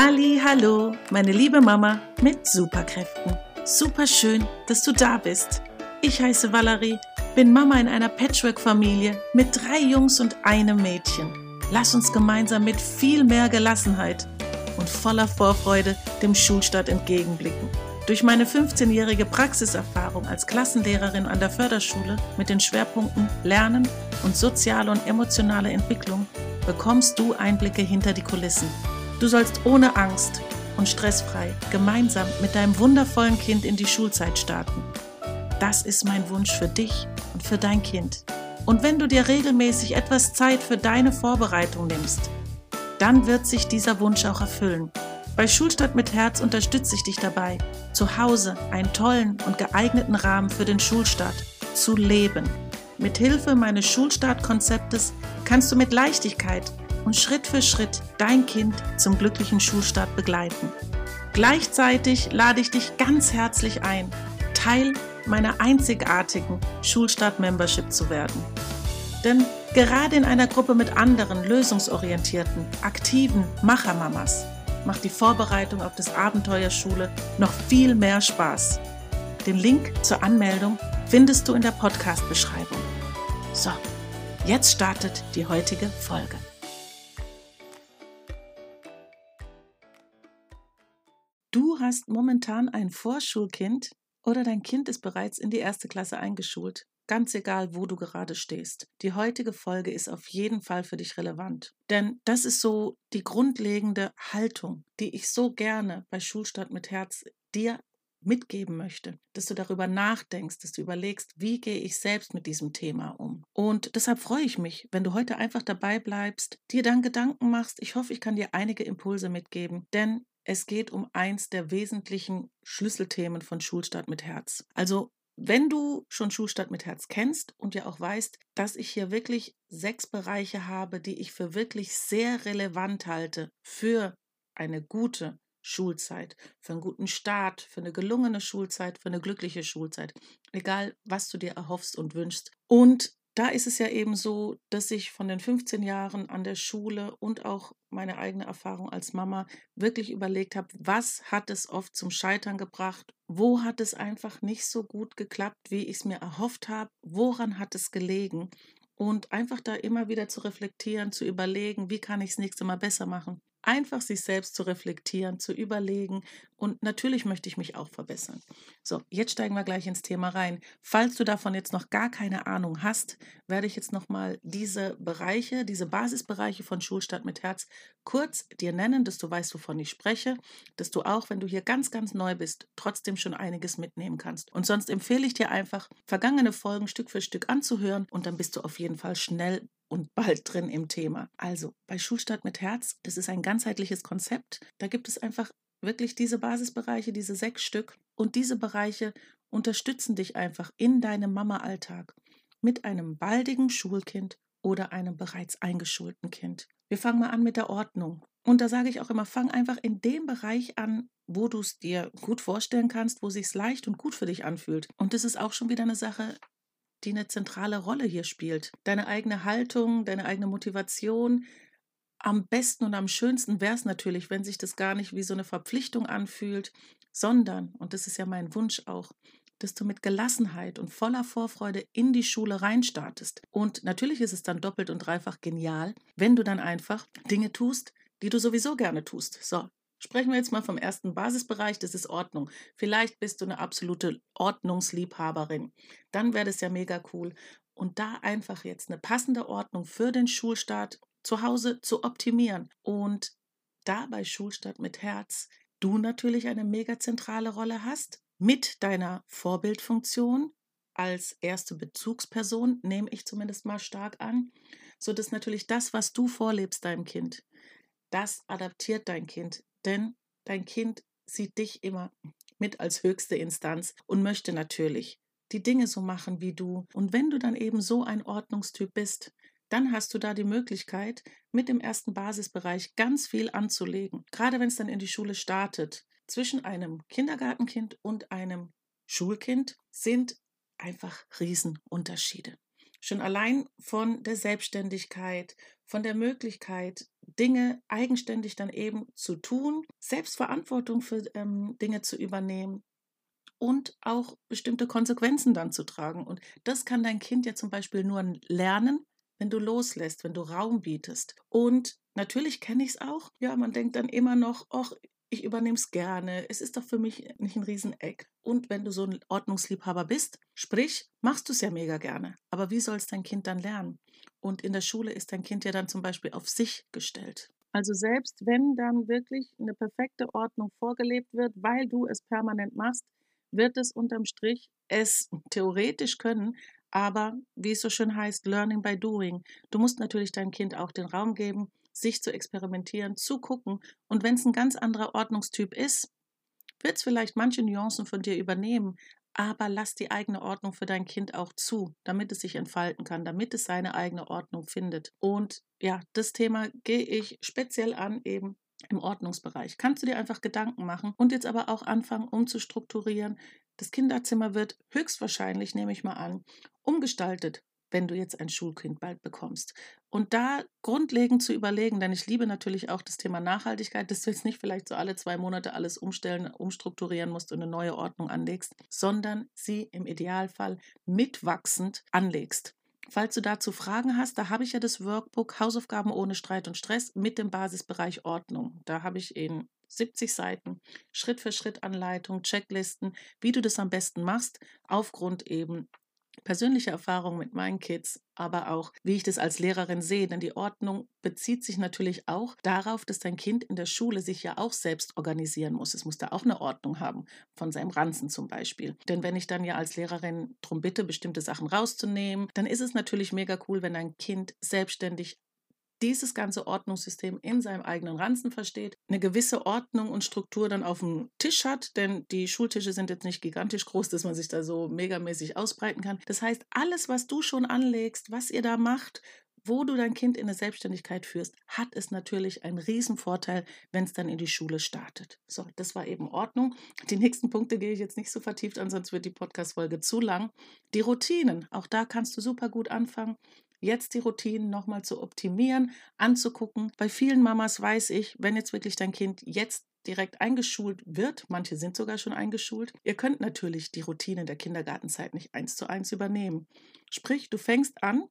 Halli, hallo, meine liebe Mama mit Superkräften. Super schön, dass du da bist. Ich heiße Valerie, bin Mama in einer Patchwork-Familie mit drei Jungs und einem Mädchen. Lass uns gemeinsam mit viel mehr Gelassenheit und voller Vorfreude dem Schulstart entgegenblicken. Durch meine 15-jährige Praxiserfahrung als Klassenlehrerin an der Förderschule mit den Schwerpunkten Lernen und soziale und emotionale Entwicklung bekommst du Einblicke hinter die Kulissen. Du sollst ohne Angst und stressfrei gemeinsam mit deinem wundervollen Kind in die Schulzeit starten. Das ist mein Wunsch für dich und für dein Kind. Und wenn du dir regelmäßig etwas Zeit für deine Vorbereitung nimmst, dann wird sich dieser Wunsch auch erfüllen. Bei Schulstadt mit Herz unterstütze ich dich dabei, zu Hause einen tollen und geeigneten Rahmen für den Schulstart zu leben. Mit Hilfe meines Schulstartkonzeptes kannst du mit Leichtigkeit und Schritt für Schritt dein Kind zum glücklichen Schulstart begleiten. Gleichzeitig lade ich dich ganz herzlich ein, Teil meiner einzigartigen Schulstart-Membership zu werden. Denn gerade in einer Gruppe mit anderen lösungsorientierten, aktiven Machermamas macht die Vorbereitung auf das Abenteuer Schule noch viel mehr Spaß. Den Link zur Anmeldung findest du in der Podcast-Beschreibung. So, jetzt startet die heutige Folge. Du hast momentan ein Vorschulkind oder dein Kind ist bereits in die erste Klasse eingeschult ganz egal, wo du gerade stehst. Die heutige Folge ist auf jeden Fall für dich relevant. Denn das ist so die grundlegende Haltung, die ich so gerne bei Schulstart mit Herz dir mitgeben möchte, dass du darüber nachdenkst, dass du überlegst, wie gehe ich selbst mit diesem Thema um. Und deshalb freue ich mich, wenn du heute einfach dabei bleibst, dir dann Gedanken machst. Ich hoffe, ich kann dir einige Impulse mitgeben, denn es geht um eins der wesentlichen Schlüsselthemen von Schulstart mit Herz. Also wenn du schon Schulstadt mit Herz kennst und ja auch weißt, dass ich hier wirklich sechs Bereiche habe, die ich für wirklich sehr relevant halte für eine gute Schulzeit, für einen guten Start, für eine gelungene Schulzeit, für eine glückliche Schulzeit, egal was du dir erhoffst und wünschst. Und da ist es ja eben so, dass ich von den 15 Jahren an der Schule und auch meine eigene Erfahrung als Mama wirklich überlegt habe, was hat es oft zum Scheitern gebracht, wo hat es einfach nicht so gut geklappt, wie ich es mir erhofft habe, woran hat es gelegen? Und einfach da immer wieder zu reflektieren, zu überlegen, wie kann ich es nächste Mal besser machen? Einfach sich selbst zu reflektieren, zu überlegen und natürlich möchte ich mich auch verbessern. So, jetzt steigen wir gleich ins Thema rein. Falls du davon jetzt noch gar keine Ahnung hast, werde ich jetzt nochmal diese Bereiche, diese Basisbereiche von Schulstadt mit Herz kurz dir nennen, dass du weißt, wovon ich spreche, dass du auch, wenn du hier ganz, ganz neu bist, trotzdem schon einiges mitnehmen kannst. Und sonst empfehle ich dir einfach, vergangene Folgen Stück für Stück anzuhören und dann bist du auf jeden Fall schnell und bald drin im Thema. Also bei Schulstart mit Herz, das ist ein ganzheitliches Konzept. Da gibt es einfach wirklich diese Basisbereiche, diese sechs Stück. Und diese Bereiche unterstützen dich einfach in deinem Mama-Alltag mit einem baldigen Schulkind oder einem bereits eingeschulten Kind. Wir fangen mal an mit der Ordnung. Und da sage ich auch immer, fang einfach in dem Bereich an, wo du es dir gut vorstellen kannst, wo sich leicht und gut für dich anfühlt. Und das ist auch schon wieder eine Sache, die eine zentrale Rolle hier spielt. Deine eigene Haltung, deine eigene Motivation. Am besten und am schönsten wäre es natürlich, wenn sich das gar nicht wie so eine Verpflichtung anfühlt, sondern, und das ist ja mein Wunsch auch, dass du mit Gelassenheit und voller Vorfreude in die Schule reinstartest. Und natürlich ist es dann doppelt und dreifach genial, wenn du dann einfach Dinge tust, die du sowieso gerne tust. So, Sprechen wir jetzt mal vom ersten Basisbereich, das ist Ordnung. Vielleicht bist du eine absolute Ordnungsliebhaberin. Dann wäre das ja mega cool. Und da einfach jetzt eine passende Ordnung für den Schulstart zu Hause zu optimieren. Und da bei Schulstart mit Herz du natürlich eine mega zentrale Rolle hast mit deiner Vorbildfunktion als erste Bezugsperson, nehme ich zumindest mal stark an, so dass natürlich das, was du vorlebst deinem Kind, das adaptiert dein Kind denn dein Kind sieht dich immer mit als höchste Instanz und möchte natürlich die Dinge so machen wie du. Und wenn du dann eben so ein Ordnungstyp bist, dann hast du da die Möglichkeit, mit dem ersten Basisbereich ganz viel anzulegen. Gerade wenn es dann in die Schule startet. Zwischen einem Kindergartenkind und einem Schulkind sind einfach Riesenunterschiede. Schon allein von der Selbstständigkeit, von der Möglichkeit, Dinge eigenständig dann eben zu tun, Selbstverantwortung für ähm, Dinge zu übernehmen und auch bestimmte Konsequenzen dann zu tragen. Und das kann dein Kind ja zum Beispiel nur lernen, wenn du loslässt, wenn du Raum bietest. Und natürlich kenne ich es auch. Ja, man denkt dann immer noch, ach, ich übernehme es gerne. Es ist doch für mich nicht ein Rieseneck. Und wenn du so ein Ordnungsliebhaber bist, sprich, machst du es ja mega gerne. Aber wie soll es dein Kind dann lernen? Und in der Schule ist dein Kind ja dann zum Beispiel auf sich gestellt. Also selbst wenn dann wirklich eine perfekte Ordnung vorgelebt wird, weil du es permanent machst, wird es unterm Strich es theoretisch können, aber wie es so schön heißt, Learning by Doing. Du musst natürlich deinem Kind auch den Raum geben, sich zu experimentieren, zu gucken. Und wenn es ein ganz anderer Ordnungstyp ist, wird es vielleicht manche Nuancen von dir übernehmen, aber lass die eigene Ordnung für dein Kind auch zu, damit es sich entfalten kann, damit es seine eigene Ordnung findet. Und ja, das Thema gehe ich speziell an, eben im Ordnungsbereich. Kannst du dir einfach Gedanken machen und jetzt aber auch anfangen, umzustrukturieren. Das Kinderzimmer wird höchstwahrscheinlich, nehme ich mal an, umgestaltet wenn du jetzt ein Schulkind bald bekommst. Und da grundlegend zu überlegen, denn ich liebe natürlich auch das Thema Nachhaltigkeit, dass du jetzt nicht vielleicht so alle zwei Monate alles umstellen, umstrukturieren musst und eine neue Ordnung anlegst, sondern sie im Idealfall mitwachsend anlegst. Falls du dazu Fragen hast, da habe ich ja das Workbook Hausaufgaben ohne Streit und Stress mit dem Basisbereich Ordnung. Da habe ich in 70 Seiten Schritt für Schritt Anleitung, Checklisten, wie du das am besten machst, aufgrund eben persönliche Erfahrung mit meinen Kids, aber auch, wie ich das als Lehrerin sehe. Denn die Ordnung bezieht sich natürlich auch darauf, dass dein Kind in der Schule sich ja auch selbst organisieren muss. Es muss da auch eine Ordnung haben, von seinem Ranzen zum Beispiel. Denn wenn ich dann ja als Lehrerin darum bitte, bestimmte Sachen rauszunehmen, dann ist es natürlich mega cool, wenn dein Kind selbstständig dieses ganze Ordnungssystem in seinem eigenen Ranzen versteht, eine gewisse Ordnung und Struktur dann auf dem Tisch hat, denn die Schultische sind jetzt nicht gigantisch groß, dass man sich da so megamäßig ausbreiten kann. Das heißt, alles, was du schon anlegst, was ihr da macht, wo du dein Kind in eine Selbstständigkeit führst, hat es natürlich einen Vorteil, wenn es dann in die Schule startet. So, das war eben Ordnung. Die nächsten Punkte gehe ich jetzt nicht so vertieft an, sonst wird die Podcast-Folge zu lang. Die Routinen, auch da kannst du super gut anfangen jetzt die Routinen nochmal zu optimieren, anzugucken. Bei vielen Mamas weiß ich, wenn jetzt wirklich dein Kind jetzt direkt eingeschult wird, manche sind sogar schon eingeschult, ihr könnt natürlich die Routinen der Kindergartenzeit nicht eins zu eins übernehmen. Sprich, du fängst an,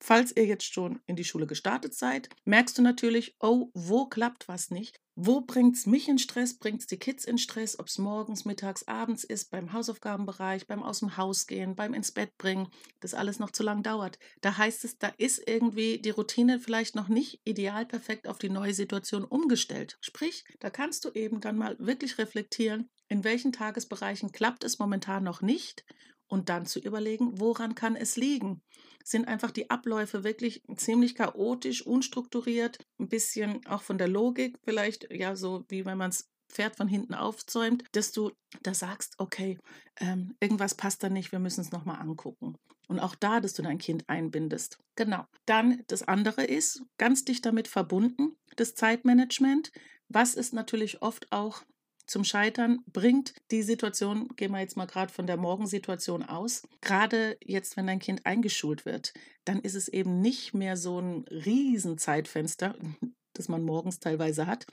Falls ihr jetzt schon in die Schule gestartet seid, merkst du natürlich, oh, wo klappt was nicht? Wo bringt es mich in Stress? Bringt es die Kids in Stress? Ob es morgens, mittags, abends ist, beim Hausaufgabenbereich, beim aus dem Haus gehen, beim ins Bett bringen, das alles noch zu lang dauert. Da heißt es, da ist irgendwie die Routine vielleicht noch nicht ideal perfekt auf die neue Situation umgestellt. Sprich, da kannst du eben dann mal wirklich reflektieren, in welchen Tagesbereichen klappt es momentan noch nicht und dann zu überlegen, woran kann es liegen? Sind einfach die Abläufe wirklich ziemlich chaotisch, unstrukturiert, ein bisschen auch von der Logik vielleicht, ja, so wie wenn man es Pferd von hinten aufzäumt, dass du da sagst, okay, ähm, irgendwas passt da nicht, wir müssen es nochmal angucken. Und auch da, dass du dein Kind einbindest. Genau. Dann das andere ist, ganz dicht damit verbunden, das Zeitmanagement, was ist natürlich oft auch zum Scheitern bringt die Situation, gehen wir jetzt mal gerade von der Morgensituation aus, gerade jetzt, wenn dein Kind eingeschult wird, dann ist es eben nicht mehr so ein Riesenzeitfenster, das man morgens teilweise hat,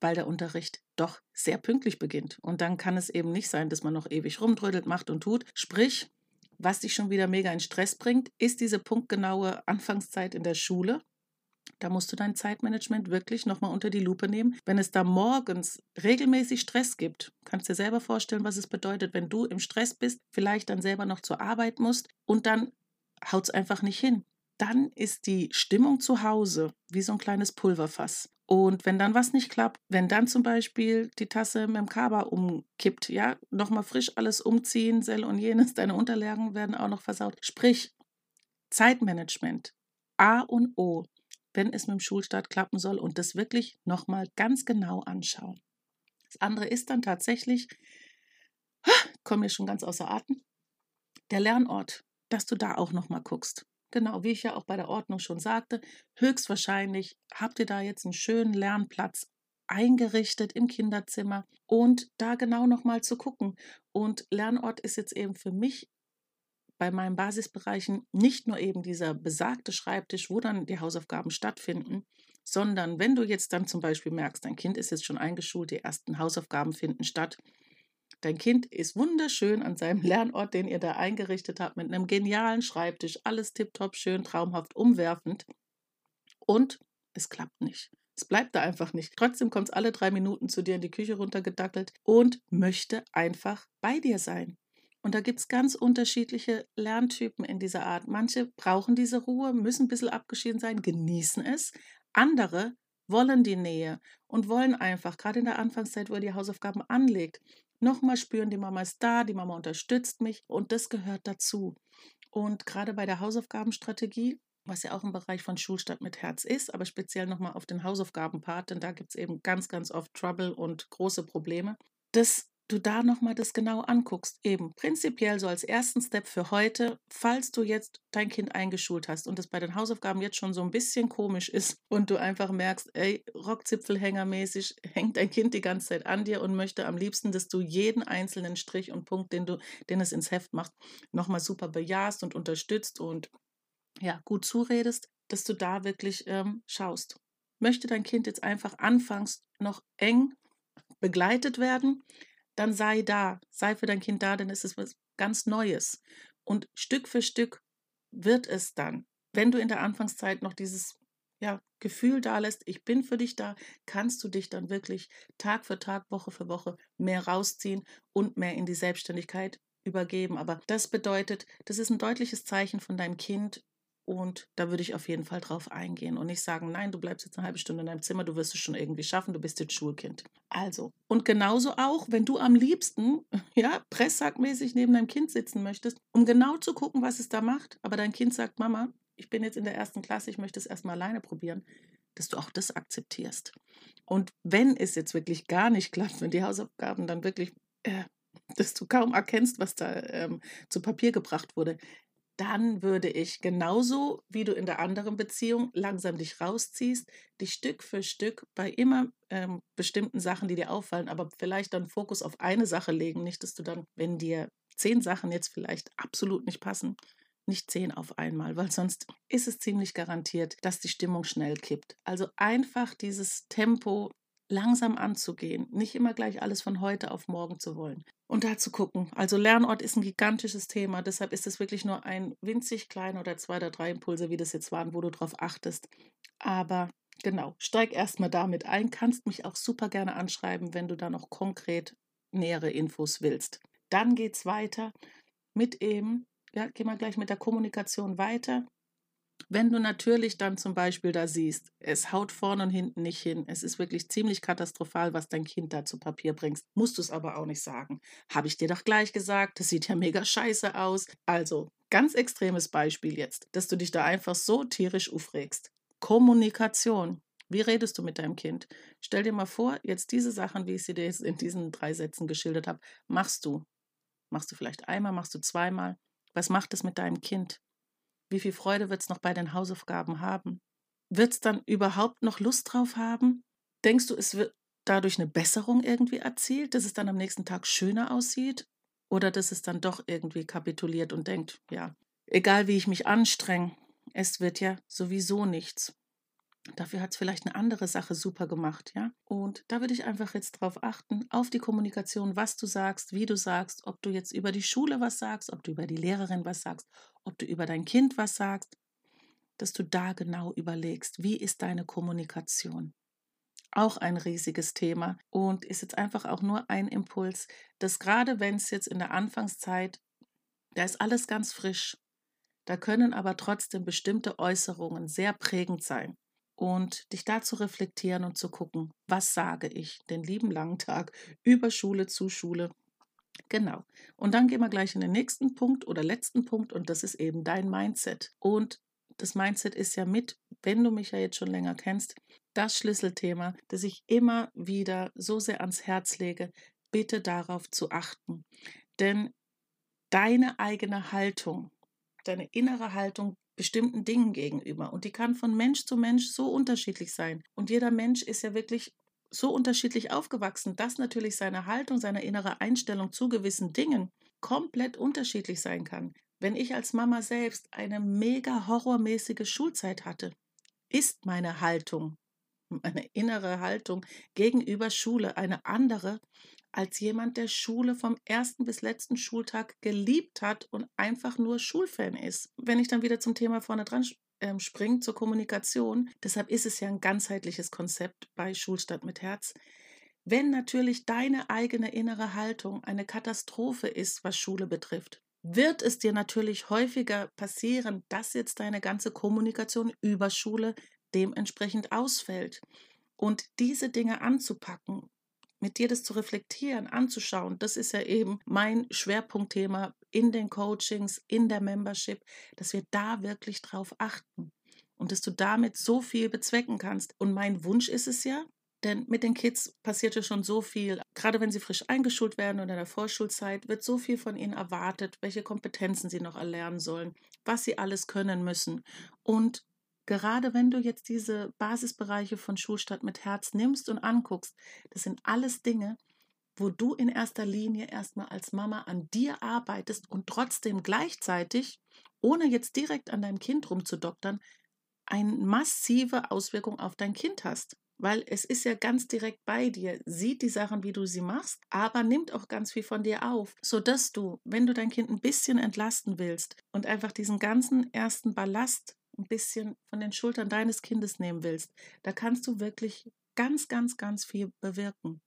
weil der Unterricht doch sehr pünktlich beginnt. Und dann kann es eben nicht sein, dass man noch ewig rumdrödelt, macht und tut. Sprich, was dich schon wieder mega in Stress bringt, ist diese punktgenaue Anfangszeit in der Schule. Da musst du dein Zeitmanagement wirklich nochmal unter die Lupe nehmen. Wenn es da morgens regelmäßig Stress gibt, kannst du dir selber vorstellen, was es bedeutet, wenn du im Stress bist, vielleicht dann selber noch zur Arbeit musst und dann haut es einfach nicht hin. Dann ist die Stimmung zu Hause wie so ein kleines Pulverfass. Und wenn dann was nicht klappt, wenn dann zum Beispiel die Tasse mit dem Kaba umkippt, ja, nochmal frisch alles umziehen, Sell und jenes, deine Unterlagen werden auch noch versaut. Sprich, Zeitmanagement, A und O wenn es mit dem Schulstart klappen soll und das wirklich nochmal ganz genau anschauen. Das andere ist dann tatsächlich, komme mir schon ganz außer Atem, der Lernort, dass du da auch nochmal guckst. Genau, wie ich ja auch bei der Ordnung schon sagte, höchstwahrscheinlich habt ihr da jetzt einen schönen Lernplatz eingerichtet im Kinderzimmer und da genau nochmal zu gucken. Und Lernort ist jetzt eben für mich bei meinen Basisbereichen nicht nur eben dieser besagte Schreibtisch, wo dann die Hausaufgaben stattfinden, sondern wenn du jetzt dann zum Beispiel merkst, dein Kind ist jetzt schon eingeschult, die ersten Hausaufgaben finden statt, Dein Kind ist wunderschön an seinem Lernort, den ihr da eingerichtet habt, mit einem genialen Schreibtisch, alles tiptop, schön, traumhaft, umwerfend. Und es klappt nicht. Es bleibt da einfach nicht. Trotzdem kommt es alle drei Minuten zu dir in die Küche runtergedackelt und möchte einfach bei dir sein. Und da gibt es ganz unterschiedliche Lerntypen in dieser Art. Manche brauchen diese Ruhe, müssen ein bisschen abgeschieden sein, genießen es. Andere wollen die Nähe und wollen einfach, gerade in der Anfangszeit, wo ihr die Hausaufgaben anlegt, nochmal spüren, die Mama ist da, die Mama unterstützt mich und das gehört dazu. Und gerade bei der Hausaufgabenstrategie, was ja auch im Bereich von Schulstadt mit Herz ist, aber speziell nochmal auf den Hausaufgabenpart, denn da gibt es eben ganz, ganz oft Trouble und große Probleme. Das du da nochmal das genau anguckst. Eben prinzipiell so als ersten Step für heute, falls du jetzt dein Kind eingeschult hast und es bei den Hausaufgaben jetzt schon so ein bisschen komisch ist und du einfach merkst, ey, Rockzipfelhängermäßig hängt dein Kind die ganze Zeit an dir und möchte am liebsten, dass du jeden einzelnen Strich und Punkt, den du, den es ins Heft macht, nochmal super bejahst und unterstützt und ja, gut zuredest, dass du da wirklich ähm, schaust. Möchte dein Kind jetzt einfach anfangs noch eng begleitet werden, dann sei da, sei für dein Kind da, denn es ist was ganz Neues. Und Stück für Stück wird es dann, wenn du in der Anfangszeit noch dieses ja, Gefühl da lässt, ich bin für dich da, kannst du dich dann wirklich Tag für Tag, Woche für Woche mehr rausziehen und mehr in die Selbstständigkeit übergeben. Aber das bedeutet, das ist ein deutliches Zeichen von deinem Kind, und da würde ich auf jeden Fall drauf eingehen und nicht sagen, nein, du bleibst jetzt eine halbe Stunde in deinem Zimmer, du wirst es schon irgendwie schaffen, du bist jetzt Schulkind. Also, und genauso auch, wenn du am liebsten, ja, presssackmäßig neben deinem Kind sitzen möchtest, um genau zu gucken, was es da macht, aber dein Kind sagt, Mama, ich bin jetzt in der ersten Klasse, ich möchte es erstmal alleine probieren, dass du auch das akzeptierst. Und wenn es jetzt wirklich gar nicht klappt, wenn die Hausaufgaben dann wirklich, äh, dass du kaum erkennst, was da ähm, zu Papier gebracht wurde, dann würde ich genauso wie du in der anderen Beziehung langsam dich rausziehst, dich Stück für Stück bei immer ähm, bestimmten Sachen, die dir auffallen, aber vielleicht dann Fokus auf eine Sache legen, nicht, dass du dann, wenn dir zehn Sachen jetzt vielleicht absolut nicht passen, nicht zehn auf einmal, weil sonst ist es ziemlich garantiert, dass die Stimmung schnell kippt. Also einfach dieses Tempo langsam anzugehen, nicht immer gleich alles von heute auf morgen zu wollen. Und da zu gucken. Also Lernort ist ein gigantisches Thema, deshalb ist es wirklich nur ein winzig kleiner oder zwei oder drei Impulse, wie das jetzt waren, wo du drauf achtest. Aber genau, steig erstmal damit ein, kannst mich auch super gerne anschreiben, wenn du da noch konkret nähere Infos willst. Dann geht es weiter mit eben, ja, gehen wir gleich mit der Kommunikation weiter. Wenn du natürlich dann zum Beispiel da siehst, es haut vorne und hinten nicht hin, es ist wirklich ziemlich katastrophal, was dein Kind da zu Papier bringst, musst du es aber auch nicht sagen. Habe ich dir doch gleich gesagt, das sieht ja mega scheiße aus. Also, ganz extremes Beispiel jetzt, dass du dich da einfach so tierisch aufregst. Kommunikation. Wie redest du mit deinem Kind? Stell dir mal vor, jetzt diese Sachen, wie ich sie dir jetzt in diesen drei Sätzen geschildert habe, machst du. Machst du vielleicht einmal, machst du zweimal. Was macht es mit deinem Kind? Wie viel Freude wird es noch bei den Hausaufgaben haben? Wird es dann überhaupt noch Lust drauf haben? Denkst du, es wird dadurch eine Besserung irgendwie erzielt, dass es dann am nächsten Tag schöner aussieht? Oder dass es dann doch irgendwie kapituliert und denkt, ja, egal wie ich mich anstrenge, es wird ja sowieso nichts. Dafür hat es vielleicht eine andere Sache super gemacht, ja. Und da würde ich einfach jetzt drauf achten, auf die Kommunikation, was du sagst, wie du sagst, ob du jetzt über die Schule was sagst, ob du über die Lehrerin was sagst, ob du über dein Kind was sagst, dass du da genau überlegst, wie ist deine Kommunikation. Auch ein riesiges Thema und ist jetzt einfach auch nur ein Impuls, dass gerade wenn es jetzt in der Anfangszeit, da ist alles ganz frisch, da können aber trotzdem bestimmte Äußerungen sehr prägend sein und dich da zu reflektieren und zu gucken, was sage ich den lieben langen Tag über Schule zu Schule. Genau. Und dann gehen wir gleich in den nächsten Punkt oder letzten Punkt und das ist eben dein Mindset. Und das Mindset ist ja mit, wenn du mich ja jetzt schon länger kennst, das Schlüsselthema, das ich immer wieder so sehr ans Herz lege, bitte darauf zu achten. Denn deine eigene Haltung, deine innere Haltung bestimmten Dingen gegenüber. Und die kann von Mensch zu Mensch so unterschiedlich sein. Und jeder Mensch ist ja wirklich so unterschiedlich aufgewachsen, dass natürlich seine Haltung, seine innere Einstellung zu gewissen Dingen komplett unterschiedlich sein kann. Wenn ich als Mama selbst eine mega horrormäßige Schulzeit hatte, ist meine Haltung meine innere Haltung gegenüber Schule eine andere als jemand, der Schule vom ersten bis letzten Schultag geliebt hat und einfach nur Schulfan ist. Wenn ich dann wieder zum Thema vorne dran ähm, springe, zur Kommunikation, deshalb ist es ja ein ganzheitliches Konzept bei Schulstadt mit Herz. Wenn natürlich deine eigene innere Haltung eine Katastrophe ist, was Schule betrifft, wird es dir natürlich häufiger passieren, dass jetzt deine ganze Kommunikation über Schule dementsprechend ausfällt. Und diese Dinge anzupacken, mit dir das zu reflektieren, anzuschauen, das ist ja eben mein Schwerpunktthema in den Coachings, in der Membership, dass wir da wirklich drauf achten und dass du damit so viel bezwecken kannst. Und mein Wunsch ist es ja, denn mit den Kids passiert ja schon so viel. Gerade wenn sie frisch eingeschult werden und in der Vorschulzeit wird so viel von ihnen erwartet, welche Kompetenzen sie noch erlernen sollen, was sie alles können müssen. Und gerade wenn du jetzt diese Basisbereiche von Schulstadt mit Herz nimmst und anguckst, das sind alles Dinge, wo du in erster Linie erstmal als Mama an dir arbeitest und trotzdem gleichzeitig, ohne jetzt direkt an deinem Kind rumzudoktern, eine massive Auswirkung auf dein Kind hast. Weil es ist ja ganz direkt bei dir, sieht die Sachen, wie du sie machst, aber nimmt auch ganz viel von dir auf, sodass du, wenn du dein Kind ein bisschen entlasten willst und einfach diesen ganzen ersten Ballast ein bisschen von den Schultern deines Kindes nehmen willst, da kannst du wirklich ganz, ganz, ganz viel bewirken.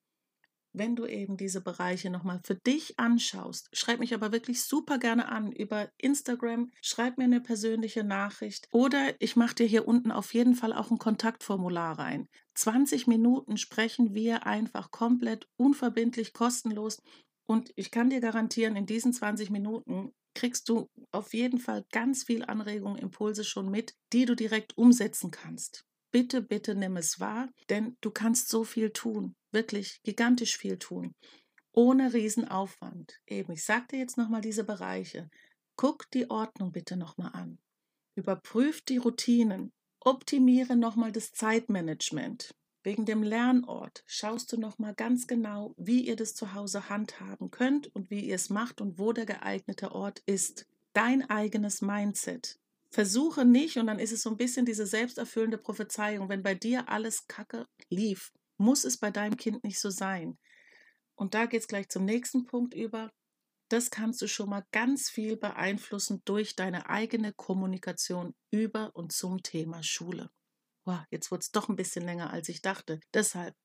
Wenn du eben diese Bereiche nochmal für dich anschaust, schreib mich aber wirklich super gerne an über Instagram, schreib mir eine persönliche Nachricht oder ich mache dir hier unten auf jeden Fall auch ein Kontaktformular rein. 20 Minuten sprechen wir einfach komplett unverbindlich, kostenlos und ich kann dir garantieren, in diesen 20 Minuten kriegst du auf jeden Fall ganz viel Anregungen, Impulse schon mit, die du direkt umsetzen kannst. Bitte, bitte nimm es wahr, denn du kannst so viel tun, wirklich gigantisch viel tun, ohne Riesenaufwand. Eben, ich dir jetzt nochmal diese Bereiche. Guck die Ordnung bitte nochmal an. Überprüf die Routinen. Optimiere nochmal das Zeitmanagement. Wegen dem Lernort schaust du nochmal ganz genau, wie ihr das zu Hause handhaben könnt und wie ihr es macht und wo der geeignete Ort ist. Dein eigenes Mindset. Versuche nicht, und dann ist es so ein bisschen diese selbsterfüllende Prophezeiung, wenn bei dir alles kacke lief, muss es bei deinem Kind nicht so sein. Und da geht es gleich zum nächsten Punkt über. Das kannst du schon mal ganz viel beeinflussen durch deine eigene Kommunikation über und zum Thema Schule wow, jetzt wurde es doch ein bisschen länger, als ich dachte. Deshalb,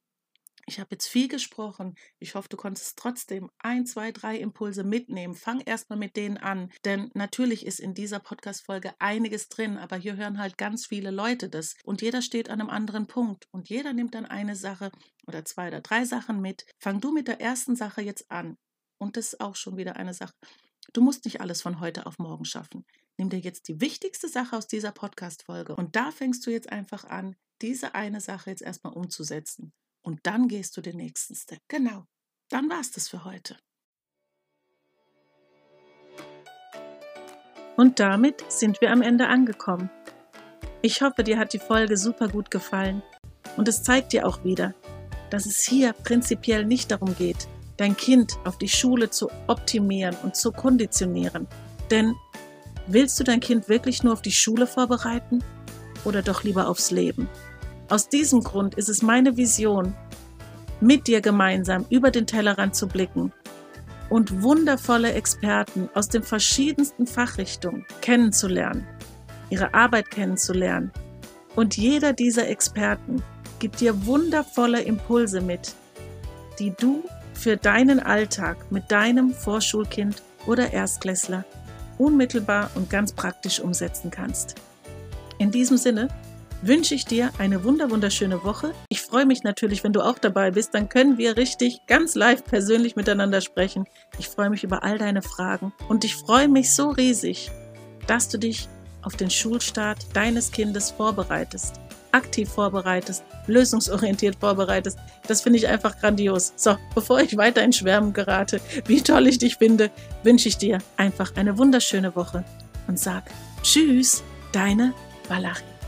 ich habe jetzt viel gesprochen. Ich hoffe, du konntest trotzdem ein, zwei, drei Impulse mitnehmen. Fang erstmal mit denen an, denn natürlich ist in dieser Podcast-Folge einiges drin, aber hier hören halt ganz viele Leute das und jeder steht an einem anderen Punkt und jeder nimmt dann eine Sache oder zwei oder drei Sachen mit. Fang du mit der ersten Sache jetzt an. Und das ist auch schon wieder eine Sache. Du musst nicht alles von heute auf morgen schaffen. Nimm dir jetzt die wichtigste Sache aus dieser Podcast-Folge und da fängst du jetzt einfach an, diese eine Sache jetzt erstmal umzusetzen. Und dann gehst du den nächsten Step. Genau. Dann war es das für heute. Und damit sind wir am Ende angekommen. Ich hoffe, dir hat die Folge super gut gefallen. Und es zeigt dir auch wieder, dass es hier prinzipiell nicht darum geht, dein Kind auf die Schule zu optimieren und zu konditionieren. Denn Willst du dein Kind wirklich nur auf die Schule vorbereiten oder doch lieber aufs Leben? Aus diesem Grund ist es meine Vision, mit dir gemeinsam über den Tellerrand zu blicken und wundervolle Experten aus den verschiedensten Fachrichtungen kennenzulernen, ihre Arbeit kennenzulernen. Und jeder dieser Experten gibt dir wundervolle Impulse mit, die du für deinen Alltag mit deinem Vorschulkind oder Erstklässler unmittelbar und ganz praktisch umsetzen kannst. In diesem Sinne wünsche ich dir eine wunderschöne Woche. Ich freue mich natürlich, wenn du auch dabei bist. Dann können wir richtig ganz live persönlich miteinander sprechen. Ich freue mich über all deine Fragen und ich freue mich so riesig, dass du dich auf den Schulstart deines Kindes vorbereitest aktiv vorbereitest, lösungsorientiert vorbereitest. Das finde ich einfach grandios. So, bevor ich weiter in Schwärmen gerate, wie toll ich dich finde, wünsche ich dir einfach eine wunderschöne Woche und sag Tschüss, deine Valerie.